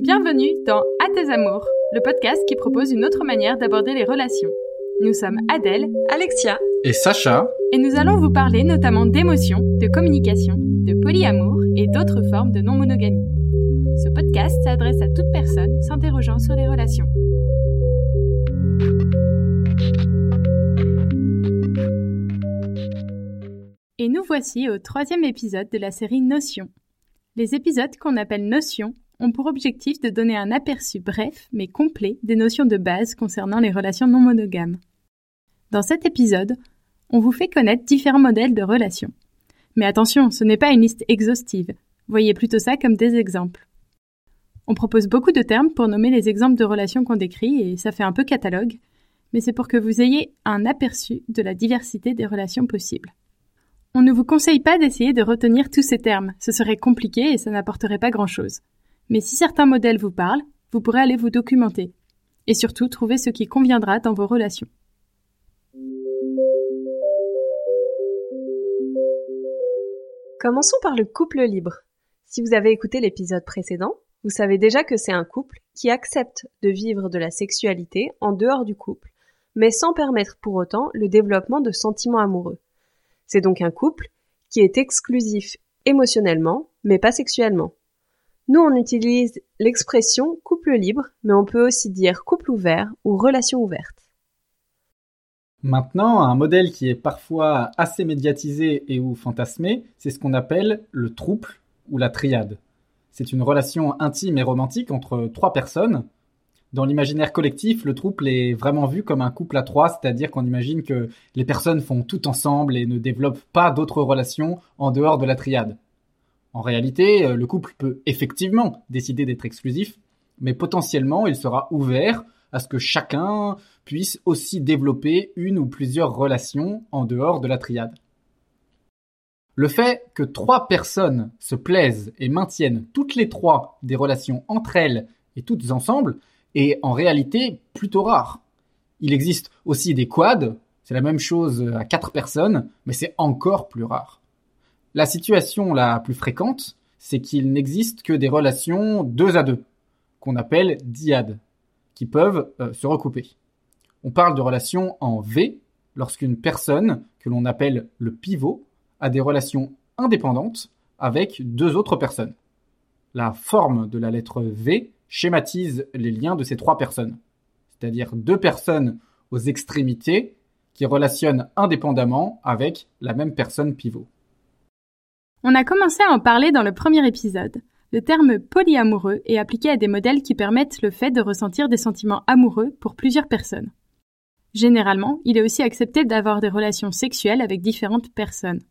Bienvenue dans À tes amours, le podcast qui propose une autre manière d'aborder les relations. Nous sommes Adèle, Alexia et Sacha, et nous allons vous parler notamment d'émotions, de communication, de polyamour et d'autres formes de non-monogamie. Ce podcast s'adresse à toute personne s'interrogeant sur les relations. Et nous voici au troisième épisode de la série Notions. Les épisodes qu'on appelle Notions ont pour objectif de donner un aperçu bref mais complet des notions de base concernant les relations non monogames. Dans cet épisode, on vous fait connaître différents modèles de relations. Mais attention, ce n'est pas une liste exhaustive. Voyez plutôt ça comme des exemples. On propose beaucoup de termes pour nommer les exemples de relations qu'on décrit et ça fait un peu catalogue, mais c'est pour que vous ayez un aperçu de la diversité des relations possibles. On ne vous conseille pas d'essayer de retenir tous ces termes, ce serait compliqué et ça n'apporterait pas grand-chose. Mais si certains modèles vous parlent, vous pourrez aller vous documenter et surtout trouver ce qui conviendra dans vos relations. Commençons par le couple libre. Si vous avez écouté l'épisode précédent, vous savez déjà que c'est un couple qui accepte de vivre de la sexualité en dehors du couple, mais sans permettre pour autant le développement de sentiments amoureux. C'est donc un couple qui est exclusif émotionnellement, mais pas sexuellement. Nous, on utilise l'expression couple libre, mais on peut aussi dire couple ouvert ou relation ouverte. Maintenant, un modèle qui est parfois assez médiatisé et ou fantasmé, c'est ce qu'on appelle le trouble ou la triade. C'est une relation intime et romantique entre trois personnes. Dans l'imaginaire collectif, le trouble est vraiment vu comme un couple à trois, c'est-à-dire qu'on imagine que les personnes font tout ensemble et ne développent pas d'autres relations en dehors de la triade. En réalité, euh, le couple peut effectivement décider d'être exclusif, mais potentiellement il sera ouvert à ce que chacun puisse aussi développer une ou plusieurs relations en dehors de la triade. Le fait que trois personnes se plaisent et maintiennent toutes les trois des relations entre elles et toutes ensemble est en réalité plutôt rare. Il existe aussi des quads, c'est la même chose à quatre personnes, mais c'est encore plus rare. La situation la plus fréquente, c'est qu'il n'existe que des relations deux à deux, qu'on appelle diades, qui peuvent euh, se recouper. On parle de relations en V lorsqu'une personne, que l'on appelle le pivot, a des relations indépendantes avec deux autres personnes. La forme de la lettre V schématise les liens de ces trois personnes, c'est-à-dire deux personnes aux extrémités qui relationnent indépendamment avec la même personne pivot. On a commencé à en parler dans le premier épisode. Le terme polyamoureux est appliqué à des modèles qui permettent le fait de ressentir des sentiments amoureux pour plusieurs personnes. Généralement, il est aussi accepté d'avoir des relations sexuelles avec différentes personnes.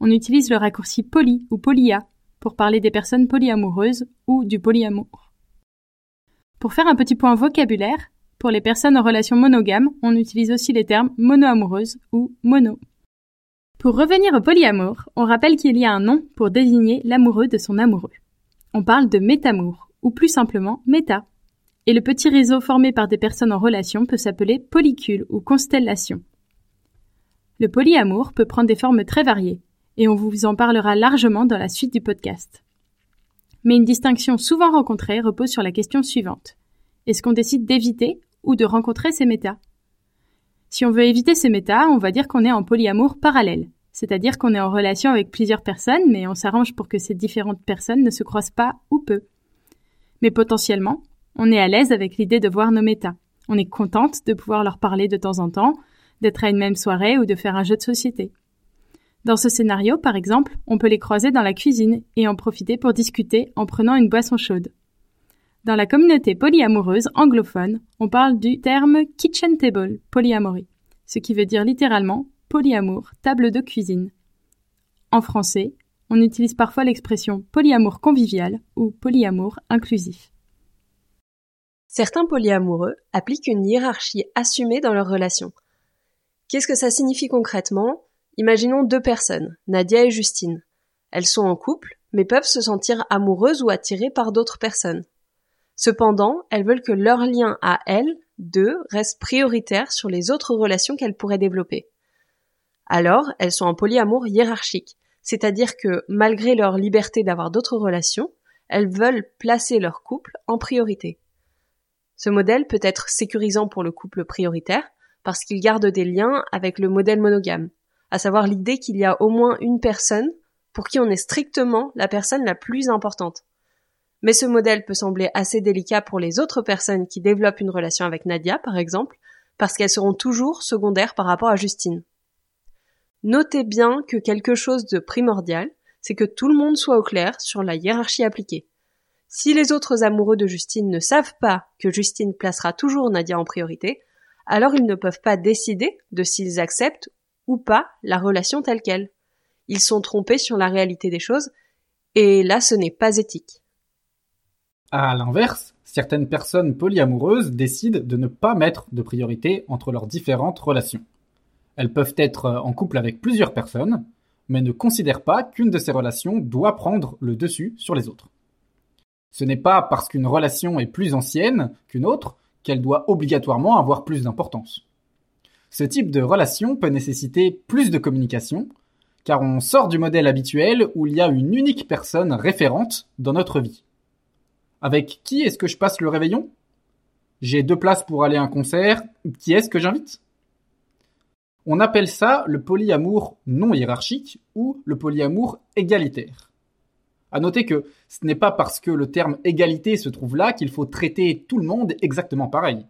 On utilise le raccourci poly ou polya pour parler des personnes polyamoureuses ou du polyamour. Pour faire un petit point vocabulaire, pour les personnes en relation monogame, on utilise aussi les termes monoamoureuse ou mono. Pour revenir au polyamour, on rappelle qu'il y a un nom pour désigner l'amoureux de son amoureux. On parle de métamour, ou plus simplement méta. Et le petit réseau formé par des personnes en relation peut s'appeler polycule ou constellation. Le polyamour peut prendre des formes très variées, et on vous en parlera largement dans la suite du podcast. Mais une distinction souvent rencontrée repose sur la question suivante. Est-ce qu'on décide d'éviter ou de rencontrer ces métas? Si on veut éviter ces méta, on va dire qu'on est en polyamour parallèle. C'est-à-dire qu'on est en relation avec plusieurs personnes, mais on s'arrange pour que ces différentes personnes ne se croisent pas ou peu. Mais potentiellement, on est à l'aise avec l'idée de voir nos méta. On est contente de pouvoir leur parler de temps en temps, d'être à une même soirée ou de faire un jeu de société. Dans ce scénario, par exemple, on peut les croiser dans la cuisine et en profiter pour discuter en prenant une boisson chaude. Dans la communauté polyamoureuse anglophone, on parle du terme kitchen table, polyamorie, ce qui veut dire littéralement polyamour, table de cuisine. En français, on utilise parfois l'expression polyamour convivial ou polyamour inclusif. Certains polyamoureux appliquent une hiérarchie assumée dans leur relation. Qu'est-ce que ça signifie concrètement? Imaginons deux personnes, Nadia et Justine. Elles sont en couple, mais peuvent se sentir amoureuses ou attirées par d'autres personnes. Cependant, elles veulent que leur lien à elles, deux, reste prioritaire sur les autres relations qu'elles pourraient développer. Alors, elles sont en polyamour hiérarchique, c'est-à-dire que, malgré leur liberté d'avoir d'autres relations, elles veulent placer leur couple en priorité. Ce modèle peut être sécurisant pour le couple prioritaire parce qu'il garde des liens avec le modèle monogame, à savoir l'idée qu'il y a au moins une personne pour qui on est strictement la personne la plus importante. Mais ce modèle peut sembler assez délicat pour les autres personnes qui développent une relation avec Nadia, par exemple, parce qu'elles seront toujours secondaires par rapport à Justine. Notez bien que quelque chose de primordial, c'est que tout le monde soit au clair sur la hiérarchie appliquée. Si les autres amoureux de Justine ne savent pas que Justine placera toujours Nadia en priorité, alors ils ne peuvent pas décider de s'ils acceptent ou pas la relation telle qu'elle. Ils sont trompés sur la réalité des choses, et là ce n'est pas éthique. À l'inverse, certaines personnes polyamoureuses décident de ne pas mettre de priorité entre leurs différentes relations. Elles peuvent être en couple avec plusieurs personnes, mais ne considèrent pas qu'une de ces relations doit prendre le dessus sur les autres. Ce n'est pas parce qu'une relation est plus ancienne qu'une autre qu'elle doit obligatoirement avoir plus d'importance. Ce type de relation peut nécessiter plus de communication, car on sort du modèle habituel où il y a une unique personne référente dans notre vie. Avec qui est-ce que je passe le réveillon? J'ai deux places pour aller à un concert, qui est-ce que j'invite? On appelle ça le polyamour non hiérarchique ou le polyamour égalitaire. À noter que ce n'est pas parce que le terme égalité se trouve là qu'il faut traiter tout le monde exactement pareil.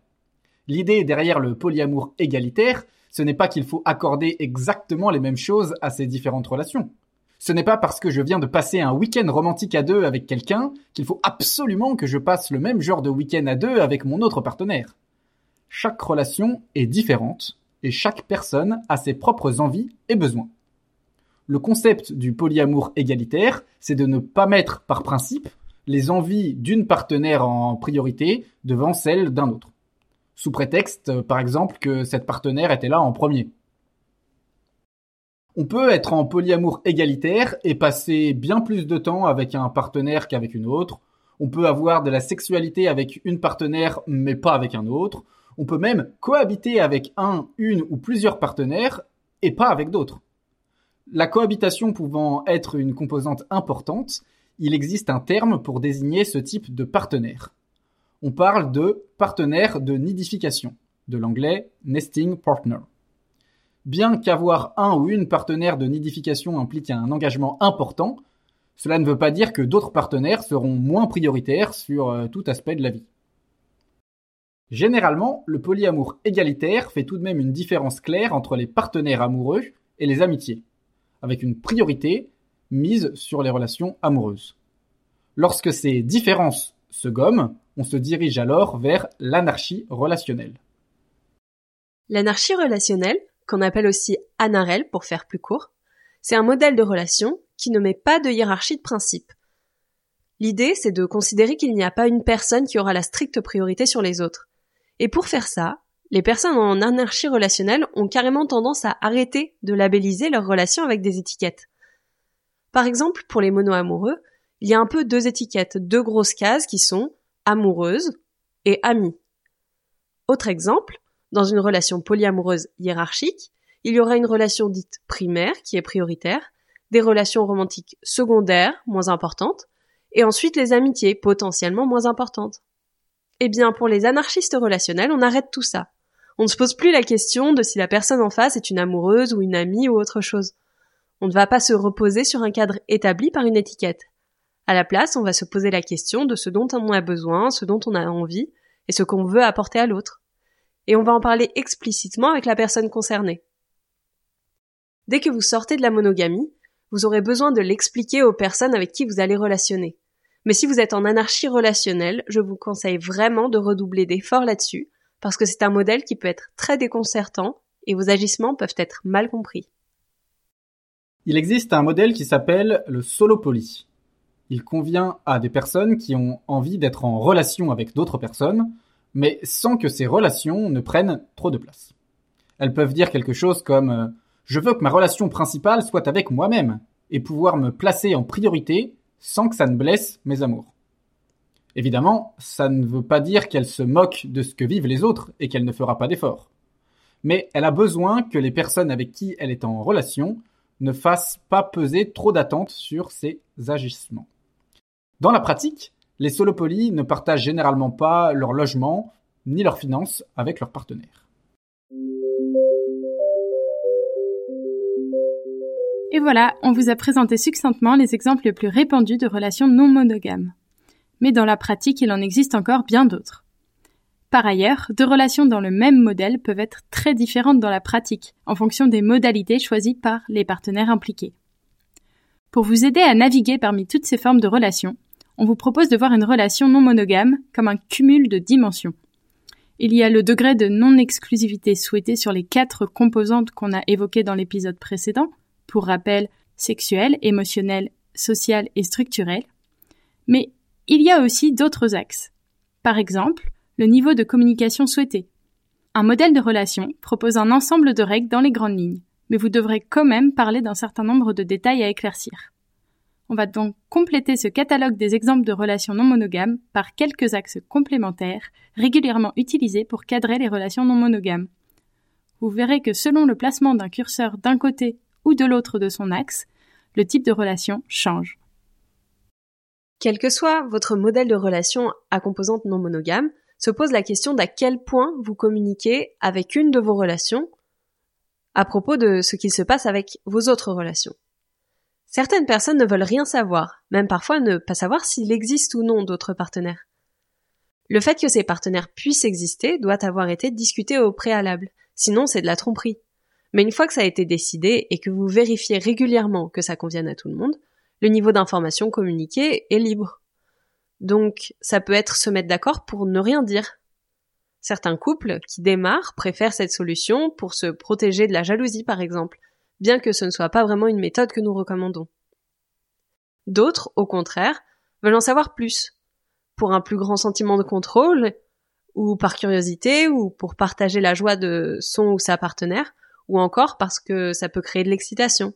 L'idée derrière le polyamour égalitaire, ce n'est pas qu'il faut accorder exactement les mêmes choses à ces différentes relations. Ce n'est pas parce que je viens de passer un week-end romantique à deux avec quelqu'un qu'il faut absolument que je passe le même genre de week-end à deux avec mon autre partenaire. Chaque relation est différente et chaque personne a ses propres envies et besoins. Le concept du polyamour égalitaire, c'est de ne pas mettre par principe les envies d'une partenaire en priorité devant celles d'un autre. Sous prétexte, par exemple, que cette partenaire était là en premier. On peut être en polyamour égalitaire et passer bien plus de temps avec un partenaire qu'avec une autre. On peut avoir de la sexualité avec une partenaire mais pas avec un autre. On peut même cohabiter avec un, une ou plusieurs partenaires et pas avec d'autres. La cohabitation pouvant être une composante importante, il existe un terme pour désigner ce type de partenaire. On parle de partenaire de nidification, de l'anglais nesting partner. Bien qu'avoir un ou une partenaire de nidification implique un engagement important, cela ne veut pas dire que d'autres partenaires seront moins prioritaires sur euh, tout aspect de la vie. Généralement, le polyamour égalitaire fait tout de même une différence claire entre les partenaires amoureux et les amitiés, avec une priorité mise sur les relations amoureuses. Lorsque ces différences se gomment, on se dirige alors vers l'anarchie relationnelle. L'anarchie relationnelle, qu'on appelle aussi anarel pour faire plus court, c'est un modèle de relation qui ne met pas de hiérarchie de principe. L'idée, c'est de considérer qu'il n'y a pas une personne qui aura la stricte priorité sur les autres. Et pour faire ça, les personnes en anarchie relationnelle ont carrément tendance à arrêter de labelliser leurs relations avec des étiquettes. Par exemple, pour les mono-amoureux, il y a un peu deux étiquettes, deux grosses cases qui sont amoureuse et amie. Autre exemple, dans une relation polyamoureuse hiérarchique, il y aura une relation dite primaire qui est prioritaire, des relations romantiques secondaires moins importantes, et ensuite les amitiés potentiellement moins importantes. Eh bien, pour les anarchistes relationnels, on arrête tout ça. On ne se pose plus la question de si la personne en face est une amoureuse ou une amie ou autre chose. On ne va pas se reposer sur un cadre établi par une étiquette. À la place, on va se poser la question de ce dont on a besoin, ce dont on a envie, et ce qu'on veut apporter à l'autre et on va en parler explicitement avec la personne concernée. Dès que vous sortez de la monogamie, vous aurez besoin de l'expliquer aux personnes avec qui vous allez relationner. Mais si vous êtes en anarchie relationnelle, je vous conseille vraiment de redoubler d'efforts là-dessus, parce que c'est un modèle qui peut être très déconcertant et vos agissements peuvent être mal compris. Il existe un modèle qui s'appelle le solo-poly. Il convient à des personnes qui ont envie d'être en relation avec d'autres personnes, mais sans que ces relations ne prennent trop de place. Elles peuvent dire quelque chose comme euh, Je veux que ma relation principale soit avec moi-même et pouvoir me placer en priorité sans que ça ne blesse mes amours. Évidemment, ça ne veut pas dire qu'elle se moque de ce que vivent les autres et qu'elle ne fera pas d'efforts. Mais elle a besoin que les personnes avec qui elle est en relation ne fassent pas peser trop d'attentes sur ses agissements. Dans la pratique, les solopolis ne partagent généralement pas leur logement ni leurs finances avec leurs partenaires. Et voilà, on vous a présenté succinctement les exemples les plus répandus de relations non monogames. Mais dans la pratique, il en existe encore bien d'autres. Par ailleurs, deux relations dans le même modèle peuvent être très différentes dans la pratique, en fonction des modalités choisies par les partenaires impliqués. Pour vous aider à naviguer parmi toutes ces formes de relations, on vous propose de voir une relation non monogame comme un cumul de dimensions. Il y a le degré de non-exclusivité souhaité sur les quatre composantes qu'on a évoquées dans l'épisode précédent, pour rappel, sexuel, émotionnel, social et structurel. Mais il y a aussi d'autres axes. Par exemple, le niveau de communication souhaité. Un modèle de relation propose un ensemble de règles dans les grandes lignes, mais vous devrez quand même parler d'un certain nombre de détails à éclaircir. On va donc compléter ce catalogue des exemples de relations non monogames par quelques axes complémentaires régulièrement utilisés pour cadrer les relations non monogames. Vous verrez que selon le placement d'un curseur d'un côté ou de l'autre de son axe, le type de relation change. Quel que soit votre modèle de relation à composante non monogame, se pose la question d'à quel point vous communiquez avec une de vos relations à propos de ce qu'il se passe avec vos autres relations. Certaines personnes ne veulent rien savoir, même parfois ne pas savoir s'il existe ou non d'autres partenaires. Le fait que ces partenaires puissent exister doit avoir été discuté au préalable, sinon c'est de la tromperie. Mais une fois que ça a été décidé et que vous vérifiez régulièrement que ça convienne à tout le monde, le niveau d'information communiqué est libre. Donc ça peut être se mettre d'accord pour ne rien dire. Certains couples qui démarrent préfèrent cette solution pour se protéger de la jalousie par exemple, bien que ce ne soit pas vraiment une méthode que nous recommandons. D'autres, au contraire, veulent en savoir plus, pour un plus grand sentiment de contrôle, ou par curiosité, ou pour partager la joie de son ou sa partenaire, ou encore parce que ça peut créer de l'excitation.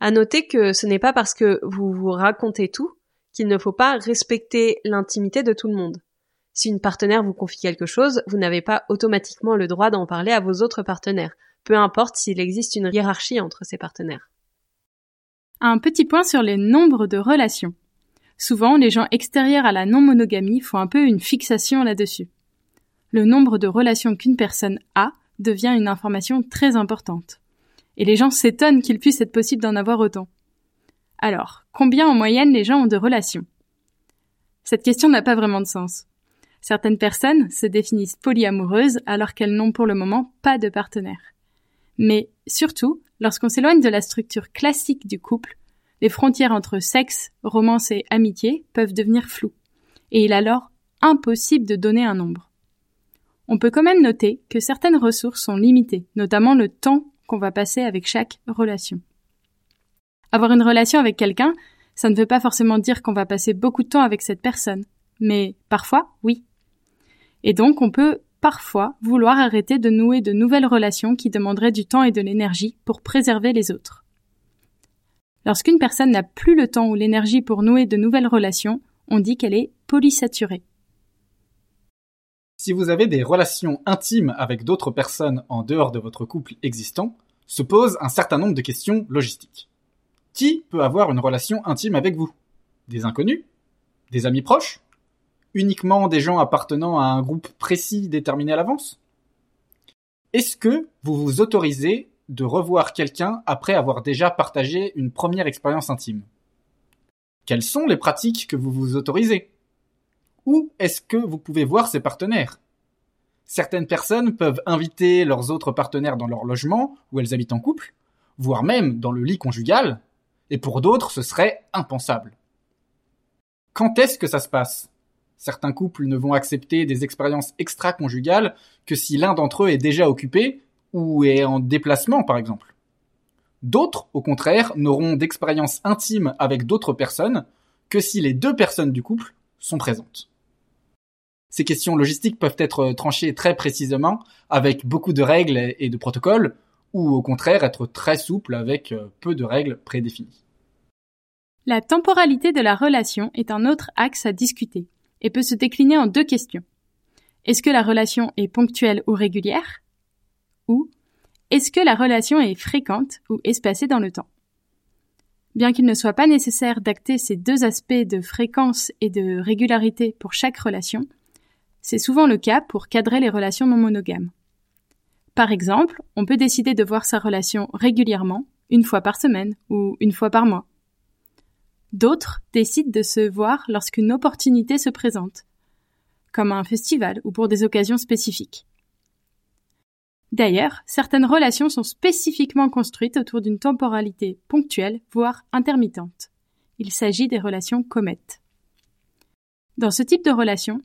À noter que ce n'est pas parce que vous vous racontez tout qu'il ne faut pas respecter l'intimité de tout le monde. Si une partenaire vous confie quelque chose, vous n'avez pas automatiquement le droit d'en parler à vos autres partenaires, peu importe s'il existe une hiérarchie entre ces partenaires. Un petit point sur les nombres de relations. Souvent, les gens extérieurs à la non-monogamie font un peu une fixation là-dessus. Le nombre de relations qu'une personne a devient une information très importante. Et les gens s'étonnent qu'il puisse être possible d'en avoir autant. Alors, combien en moyenne les gens ont de relations? Cette question n'a pas vraiment de sens. Certaines personnes se définissent polyamoureuses alors qu'elles n'ont pour le moment pas de partenaire. Mais surtout, lorsqu'on s'éloigne de la structure classique du couple, les frontières entre sexe, romance et amitié peuvent devenir floues, et il est alors impossible de donner un nombre. On peut quand même noter que certaines ressources sont limitées, notamment le temps qu'on va passer avec chaque relation. Avoir une relation avec quelqu'un, ça ne veut pas forcément dire qu'on va passer beaucoup de temps avec cette personne, mais parfois, oui. Et donc, on peut parfois vouloir arrêter de nouer de nouvelles relations qui demanderaient du temps et de l'énergie pour préserver les autres. Lorsqu'une personne n'a plus le temps ou l'énergie pour nouer de nouvelles relations, on dit qu'elle est polysaturée. Si vous avez des relations intimes avec d'autres personnes en dehors de votre couple existant, se pose un certain nombre de questions logistiques. Qui peut avoir une relation intime avec vous? Des inconnus? Des amis proches? Uniquement des gens appartenant à un groupe précis déterminé à l'avance? Est-ce que vous vous autorisez de revoir quelqu'un après avoir déjà partagé une première expérience intime? Quelles sont les pratiques que vous vous autorisez? Où est-ce que vous pouvez voir ces partenaires? Certaines personnes peuvent inviter leurs autres partenaires dans leur logement, où elles habitent en couple, voire même dans le lit conjugal, et pour d'autres ce serait impensable. Quand est-ce que ça se passe? Certains couples ne vont accepter des expériences extra-conjugales que si l'un d'entre eux est déjà occupé ou est en déplacement par exemple. D'autres, au contraire, n'auront d'expérience intime avec d'autres personnes que si les deux personnes du couple sont présentes ces questions logistiques peuvent être tranchées très précisément avec beaucoup de règles et de protocoles, ou au contraire être très souple avec euh, peu de règles prédéfinies. La temporalité de la relation est un autre axe à discuter et peut se décliner en deux questions. Est-ce que la relation est ponctuelle ou régulière Ou est-ce que la relation est fréquente ou espacée dans le temps? Bien qu'il ne soit pas nécessaire d'acter ces deux aspects de fréquence et de régularité pour chaque relation, c'est souvent le cas pour cadrer les relations non monogames. Par exemple, on peut décider de voir sa relation régulièrement, une fois par semaine ou une fois par mois. D'autres décident de se voir lorsqu'une opportunité se présente, comme un festival ou pour des occasions spécifiques. D'ailleurs, certaines relations sont spécifiquement construites autour d'une temporalité ponctuelle, voire intermittente. Il s'agit des relations comètes. Dans ce type de relation,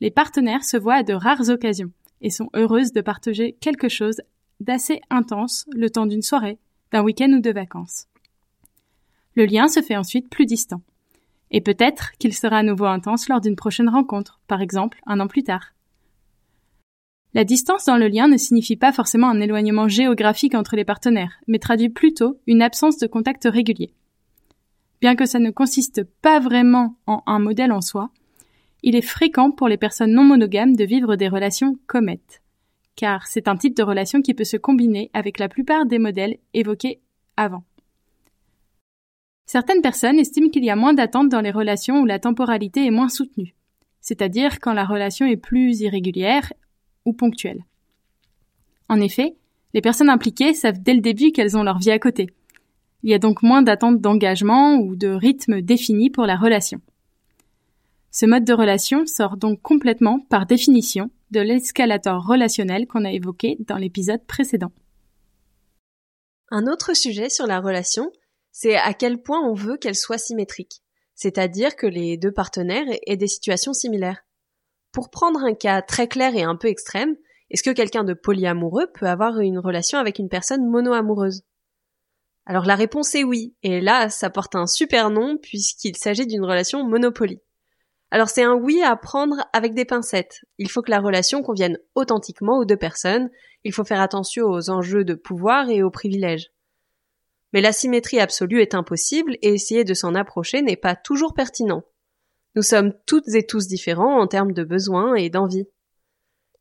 les partenaires se voient à de rares occasions et sont heureuses de partager quelque chose d'assez intense le temps d'une soirée, d'un week-end ou de vacances. Le lien se fait ensuite plus distant. Et peut-être qu'il sera à nouveau intense lors d'une prochaine rencontre, par exemple un an plus tard. La distance dans le lien ne signifie pas forcément un éloignement géographique entre les partenaires, mais traduit plutôt une absence de contact régulier. Bien que ça ne consiste pas vraiment en un modèle en soi, il est fréquent pour les personnes non monogames de vivre des relations comètes, car c'est un type de relation qui peut se combiner avec la plupart des modèles évoqués avant. Certaines personnes estiment qu'il y a moins d'attentes dans les relations où la temporalité est moins soutenue, c'est-à-dire quand la relation est plus irrégulière ou ponctuelle. En effet, les personnes impliquées savent dès le début qu'elles ont leur vie à côté. Il y a donc moins d'attentes d'engagement ou de rythme défini pour la relation. Ce mode de relation sort donc complètement, par définition, de l'escalator relationnel qu'on a évoqué dans l'épisode précédent. Un autre sujet sur la relation, c'est à quel point on veut qu'elle soit symétrique, c'est-à-dire que les deux partenaires aient des situations similaires. Pour prendre un cas très clair et un peu extrême, est-ce que quelqu'un de polyamoureux peut avoir une relation avec une personne mono-amoureuse? Alors la réponse est oui, et là ça porte un super nom puisqu'il s'agit d'une relation monopoly. Alors c'est un oui à prendre avec des pincettes. Il faut que la relation convienne authentiquement aux deux personnes, il faut faire attention aux enjeux de pouvoir et aux privilèges. Mais la symétrie absolue est impossible et essayer de s'en approcher n'est pas toujours pertinent. Nous sommes toutes et tous différents en termes de besoins et d'envie.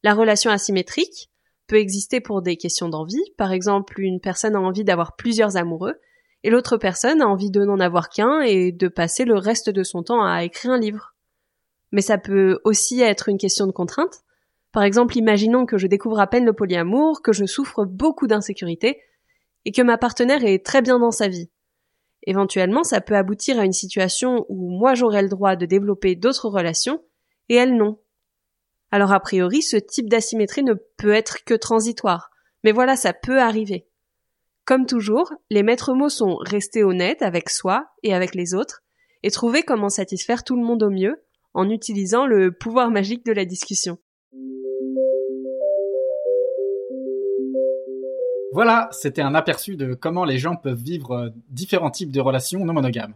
La relation asymétrique peut exister pour des questions d'envie, par exemple une personne a envie d'avoir plusieurs amoureux, et l'autre personne a envie de n'en avoir qu'un et de passer le reste de son temps à écrire un livre. Mais ça peut aussi être une question de contrainte. Par exemple, imaginons que je découvre à peine le polyamour, que je souffre beaucoup d'insécurité, et que ma partenaire est très bien dans sa vie. Éventuellement, ça peut aboutir à une situation où moi j'aurai le droit de développer d'autres relations et elle non. Alors a priori, ce type d'asymétrie ne peut être que transitoire. Mais voilà, ça peut arriver. Comme toujours, les maîtres mots sont rester honnêtes avec soi et avec les autres et trouver comment satisfaire tout le monde au mieux en utilisant le pouvoir magique de la discussion. Voilà, c'était un aperçu de comment les gens peuvent vivre euh, différents types de relations non monogames.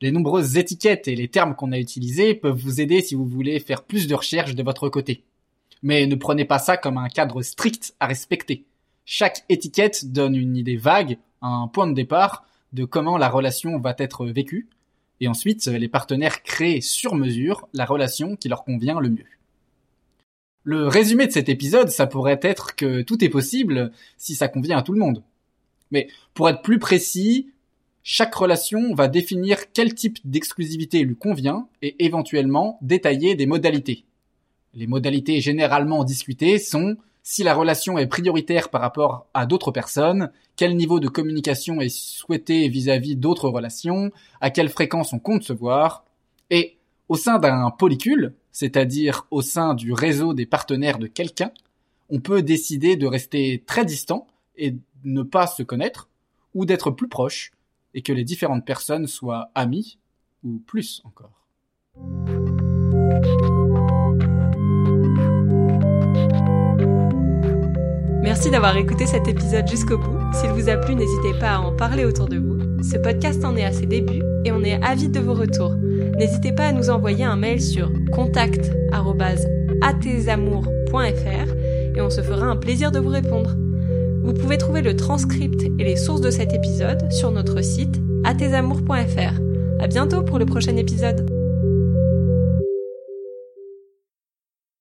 Les nombreuses étiquettes et les termes qu'on a utilisés peuvent vous aider si vous voulez faire plus de recherches de votre côté. Mais ne prenez pas ça comme un cadre strict à respecter. Chaque étiquette donne une idée vague, un point de départ de comment la relation va être vécue, et ensuite les partenaires créent sur mesure la relation qui leur convient le mieux. Le résumé de cet épisode, ça pourrait être que tout est possible si ça convient à tout le monde. Mais pour être plus précis, chaque relation va définir quel type d'exclusivité lui convient et éventuellement détailler des modalités. Les modalités généralement discutées sont si la relation est prioritaire par rapport à d'autres personnes, quel niveau de communication est souhaité vis-à-vis d'autres relations, à quelle fréquence on compte se voir, et au sein d'un polycule, c'est-à-dire au sein du réseau des partenaires de quelqu'un, on peut décider de rester très distant et ne pas se connaître, ou d'être plus proche, et que les différentes personnes soient amies, ou plus encore. Merci d'avoir écouté cet épisode jusqu'au bout. S'il vous a plu, n'hésitez pas à en parler autour de vous. Ce podcast en est à ses débuts et on est avide de vos retours. N'hésitez pas à nous envoyer un mail sur contact@atesamours.fr et on se fera un plaisir de vous répondre. Vous pouvez trouver le transcript et les sources de cet épisode sur notre site atesamours.fr. À bientôt pour le prochain épisode.